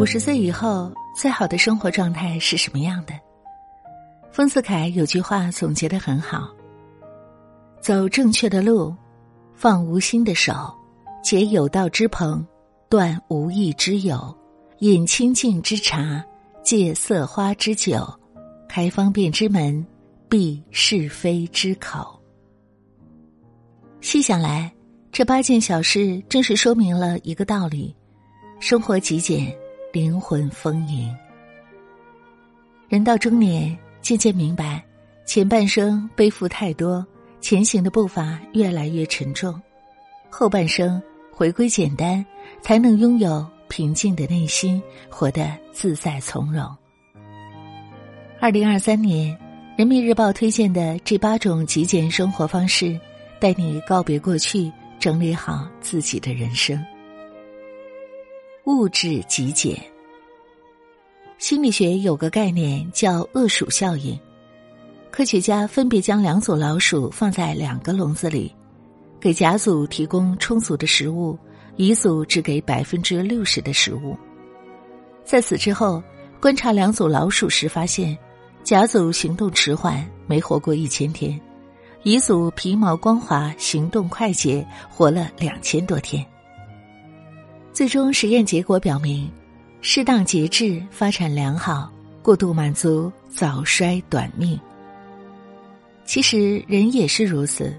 五十岁以后，最好的生活状态是什么样的？丰子恺有句话总结的很好：走正确的路，放无心的手，结有道之朋，断无义之友，饮清净之茶，戒色花之酒，开方便之门，闭是非之口。细想来，这八件小事正是说明了一个道理：生活极简，灵魂丰盈。人到中年，渐渐明白，前半生背负太多，前行的步伐越来越沉重；后半生回归简单，才能拥有平静的内心，活得自在从容。二零二三年，人民日报推荐的这八种极简生活方式。带你告别过去，整理好自己的人生。物质极简。心理学有个概念叫“恶鼠效应”。科学家分别将两组老鼠放在两个笼子里，给甲组提供充足的食物，乙组只给百分之六十的食物。在此之后，观察两组老鼠时发现，甲组行动迟缓，没活过一千天。乙组皮毛光滑，行动快捷，活了两千多天。最终实验结果表明，适当节制发展良好，过度满足早衰短命。其实人也是如此，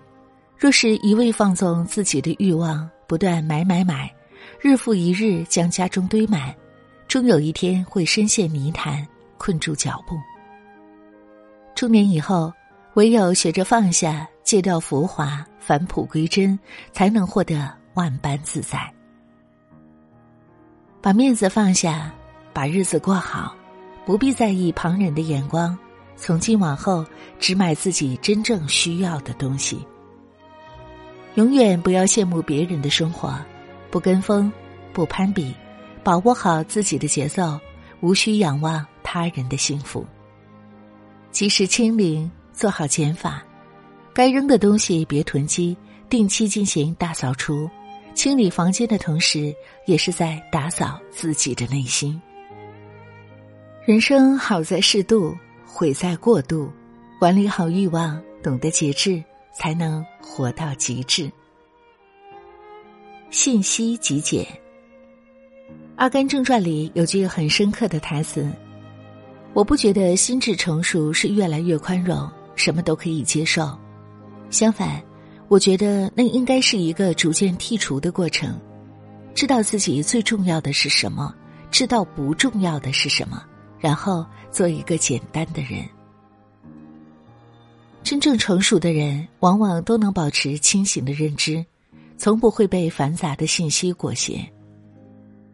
若是一味放纵自己的欲望，不断买买买，日复一日将家中堆满，终有一天会深陷泥潭，困住脚步。中年以后。唯有学着放下，戒掉浮华，返璞归真，才能获得万般自在。把面子放下，把日子过好，不必在意旁人的眼光。从今往后，只买自己真正需要的东西。永远不要羡慕别人的生活，不跟风，不攀比，把握好自己的节奏，无需仰望他人的幸福。及时清零。做好减法，该扔的东西别囤积，定期进行大扫除，清理房间的同时，也是在打扫自己的内心。人生好在适度，毁在过度。管理好欲望，懂得节制，才能活到极致。信息极简，《阿甘正传》里有句很深刻的台词：“我不觉得心智成熟是越来越宽容。”什么都可以接受，相反，我觉得那应该是一个逐渐剔除的过程。知道自己最重要的是什么，知道不重要的是什么，然后做一个简单的人。真正成熟的人，往往都能保持清醒的认知，从不会被繁杂的信息裹挟。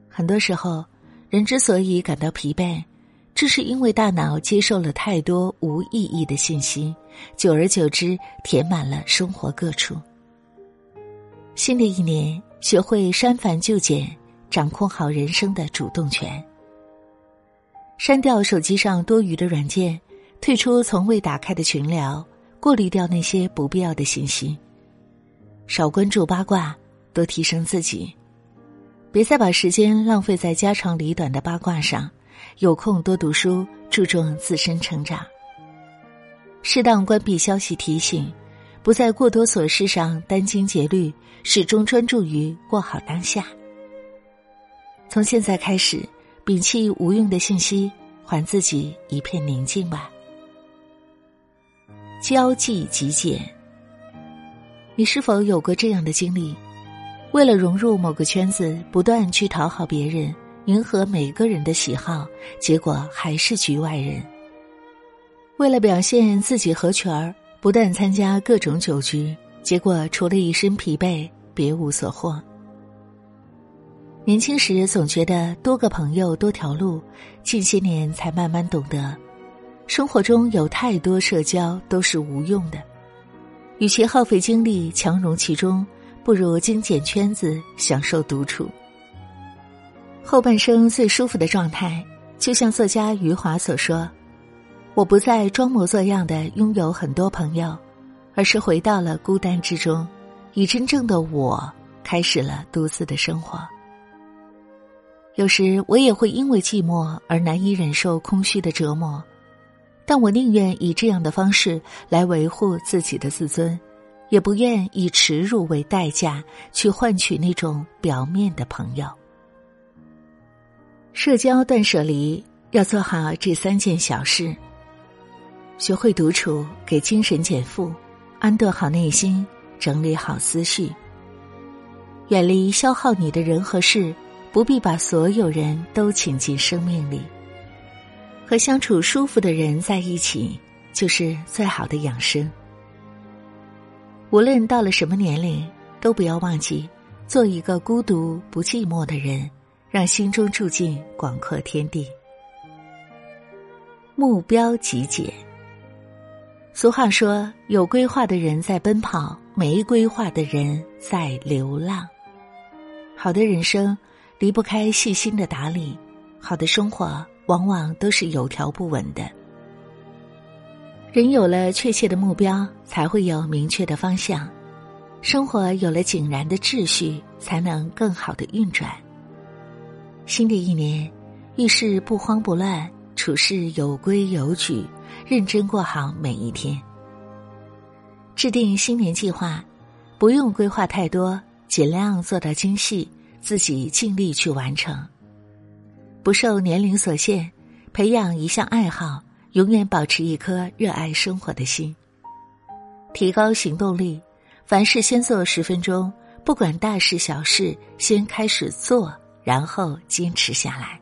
很多时候，人之所以感到疲惫。这是因为大脑接受了太多无意义的信息，久而久之填满了生活各处。新的一年，学会删繁就简，掌控好人生的主动权。删掉手机上多余的软件，退出从未打开的群聊，过滤掉那些不必要的信息，少关注八卦，多提升自己。别再把时间浪费在家长里短的八卦上。有空多读书，注重自身成长。适当关闭消息提醒，不在过多琐事上殚精竭虑，始终专注于过好当下。从现在开始，摒弃无用的信息，还自己一片宁静吧。交际极简，你是否有过这样的经历？为了融入某个圈子，不断去讨好别人。迎合每个人的喜好，结果还是局外人。为了表现自己合群儿，不断参加各种酒局，结果除了一身疲惫，别无所获。年轻时总觉得多个朋友多条路，近些年才慢慢懂得，生活中有太多社交都是无用的。与其耗费精力强融其中，不如精简圈子，享受独处。后半生最舒服的状态，就像作家余华所说：“我不再装模作样的拥有很多朋友，而是回到了孤单之中，以真正的我开始了独自的生活。”有时我也会因为寂寞而难以忍受空虚的折磨，但我宁愿以这样的方式来维护自己的自尊，也不愿以耻辱为代价去换取那种表面的朋友。社交断舍离要做好这三件小事：学会独处，给精神减负，安顿好内心，整理好思绪，远离消耗你的人和事。不必把所有人都请进生命里，和相处舒服的人在一起，就是最好的养生。无论到了什么年龄，都不要忘记做一个孤独不寂寞的人，让心中住进广阔天地。目标极简。俗话说：“有规划的人在奔跑，没规划的人在流浪。”好的人生。离不开细心的打理，好的生活往往都是有条不紊的。人有了确切的目标，才会有明确的方向；生活有了井然的秩序，才能更好的运转。新的一年，遇事不慌不乱，处事有规有矩，认真过好每一天。制定新年计划，不用规划太多，尽量做到精细。自己尽力去完成，不受年龄所限，培养一项爱好，永远保持一颗热爱生活的心。提高行动力，凡事先做十分钟，不管大事小事，先开始做，然后坚持下来。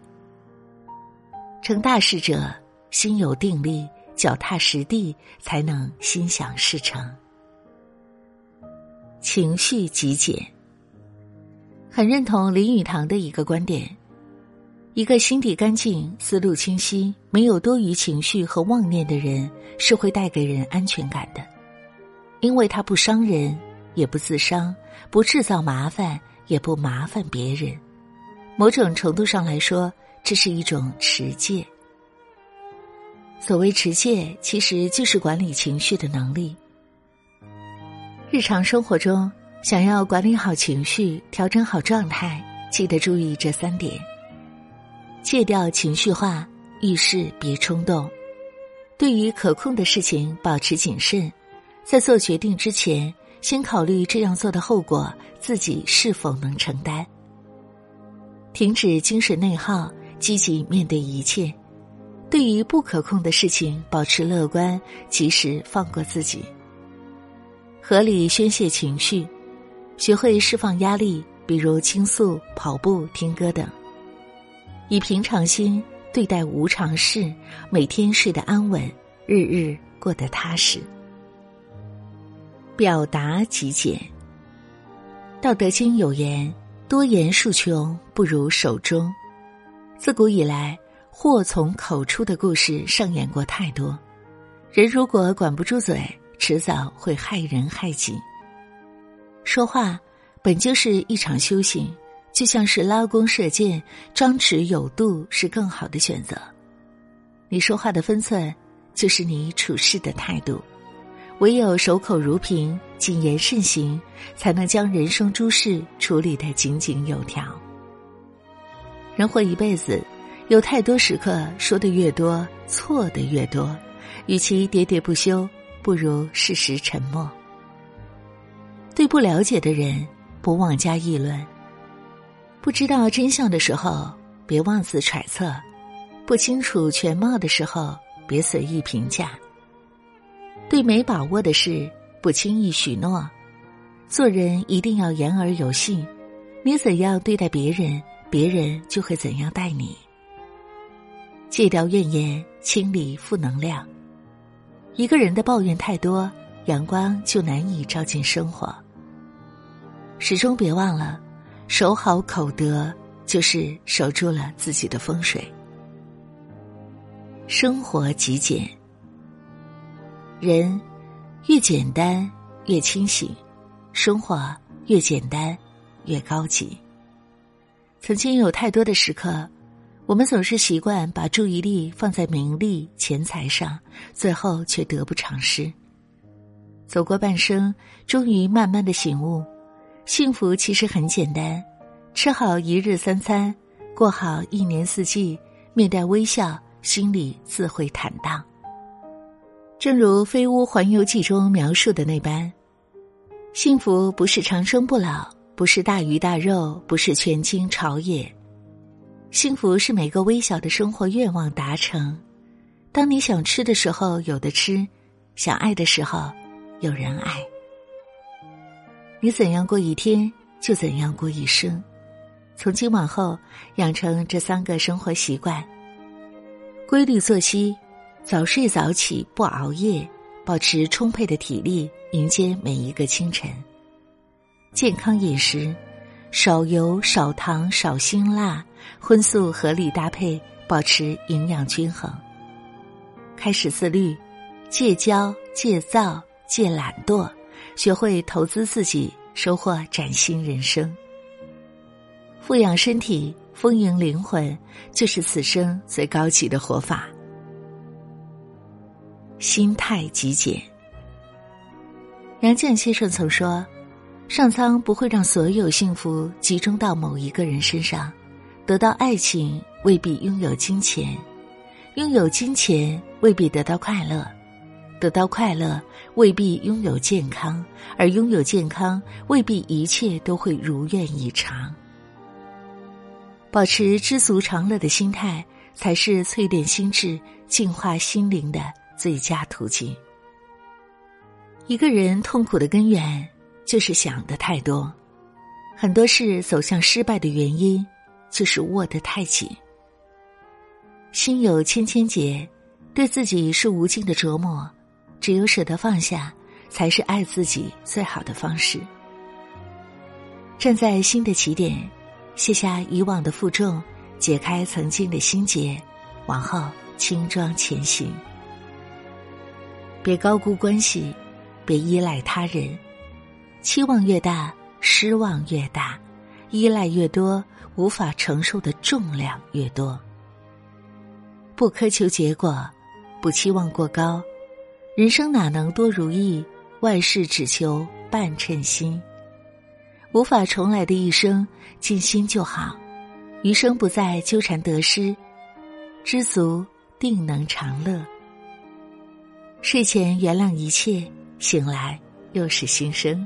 成大事者心有定力，脚踏实地，才能心想事成。情绪极简。很认同林语堂的一个观点：一个心底干净、思路清晰、没有多余情绪和妄念的人，是会带给人安全感的，因为他不伤人，也不自伤，不制造麻烦，也不麻烦别人。某种程度上来说，这是一种持戒。所谓持戒，其实就是管理情绪的能力。日常生活中。想要管理好情绪，调整好状态，记得注意这三点：戒掉情绪化，遇事别冲动；对于可控的事情保持谨慎，在做决定之前，先考虑这样做的后果自己是否能承担；停止精神内耗，积极面对一切；对于不可控的事情保持乐观，及时放过自己；合理宣泄情绪。学会释放压力，比如倾诉、跑步、听歌等。以平常心对待无常事，每天睡得安稳，日日过得踏实。表达极简。道德经有言：“多言数穷，不如守中。”自古以来，祸从口出的故事上演过太多。人如果管不住嘴，迟早会害人害己。说话本就是一场修行，就像是拉弓射箭，张弛有度是更好的选择。你说话的分寸，就是你处事的态度。唯有守口如瓶，谨言慎行，才能将人生诸事处理得井井有条。人活一辈子，有太多时刻说的越多，错的越多，与其喋喋不休，不如适时沉默。对不了解的人，不妄加议论；不知道真相的时候，别妄自揣测；不清楚全貌的时候，别随意评价。对没把握的事，不轻易许诺。做人一定要言而有信，你怎样对待别人，别人就会怎样待你。戒掉怨言，清理负能量。一个人的抱怨太多，阳光就难以照进生活。始终别忘了，守好口德，就是守住了自己的风水。生活极简，人越简单越清醒，生活越简单越高级。曾经有太多的时刻，我们总是习惯把注意力放在名利钱财上，最后却得不偿失。走过半生，终于慢慢的醒悟。幸福其实很简单，吃好一日三餐，过好一年四季，面带微笑，心里自会坦荡。正如《飞屋环游记》中描述的那般，幸福不是长生不老，不是大鱼大肉，不是权倾朝野。幸福是每个微小的生活愿望达成。当你想吃的时候有的吃，想爱的时候有人爱。你怎样过一天，就怎样过一生。从今往后，养成这三个生活习惯：规律作息，早睡早起，不熬夜，保持充沛的体力，迎接每一个清晨；健康饮食，少油、少糖、少辛辣，荤素合理搭配，保持营养均衡；开始自律，戒骄、戒躁、戒懒惰，学会投资自己，收获崭新人生。富养身体，丰盈灵魂，就是此生最高级的活法。心态极简。杨绛先生曾说：“上苍不会让所有幸福集中到某一个人身上。得到爱情未必拥有金钱，拥有金钱未必得到快乐，得到快乐未必拥有健康，而拥有健康未必一切都会如愿以偿。”保持知足常乐的心态，才是淬炼心智、净化心灵的最佳途径。一个人痛苦的根源，就是想的太多。很多事走向失败的原因，就是握得太紧。心有千千结，对自己是无尽的折磨。只有舍得放下，才是爱自己最好的方式。站在新的起点。卸下以往的负重，解开曾经的心结，往后轻装前行。别高估关系，别依赖他人。期望越大，失望越大；依赖越多，无法承受的重量越多。不苛求结果，不期望过高。人生哪能多如意？万事只求半称心。无法重来的一生，尽心就好，余生不再纠缠得失，知足定能长乐。睡前原谅一切，醒来又是新生。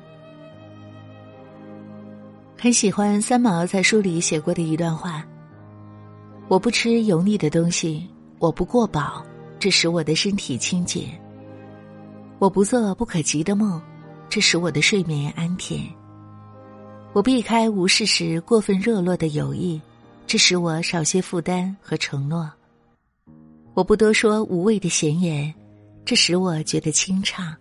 很喜欢三毛在书里写过的一段话：我不吃油腻的东西，我不过饱，这使我的身体清洁；我不做不可及的梦，这使我的睡眠安甜。我避开无事时过分热络的友谊，这使我少些负担和承诺。我不多说无谓的闲言，这使我觉得清畅。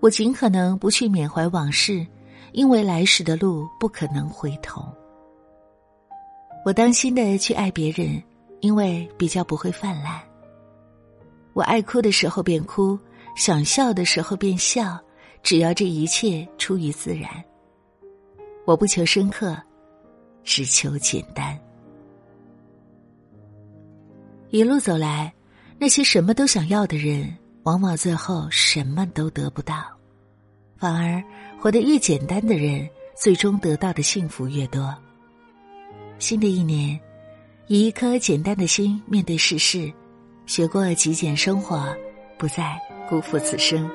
我尽可能不去缅怀往事，因为来时的路不可能回头。我当心的去爱别人，因为比较不会泛滥。我爱哭的时候便哭，想笑的时候便笑，只要这一切出于自然。我不求深刻，只求简单。一路走来，那些什么都想要的人，往往最后什么都得不到；反而活得越简单的人，最终得到的幸福越多。新的一年，以一颗简单的心面对世事，学过极简生活，不再辜负此生。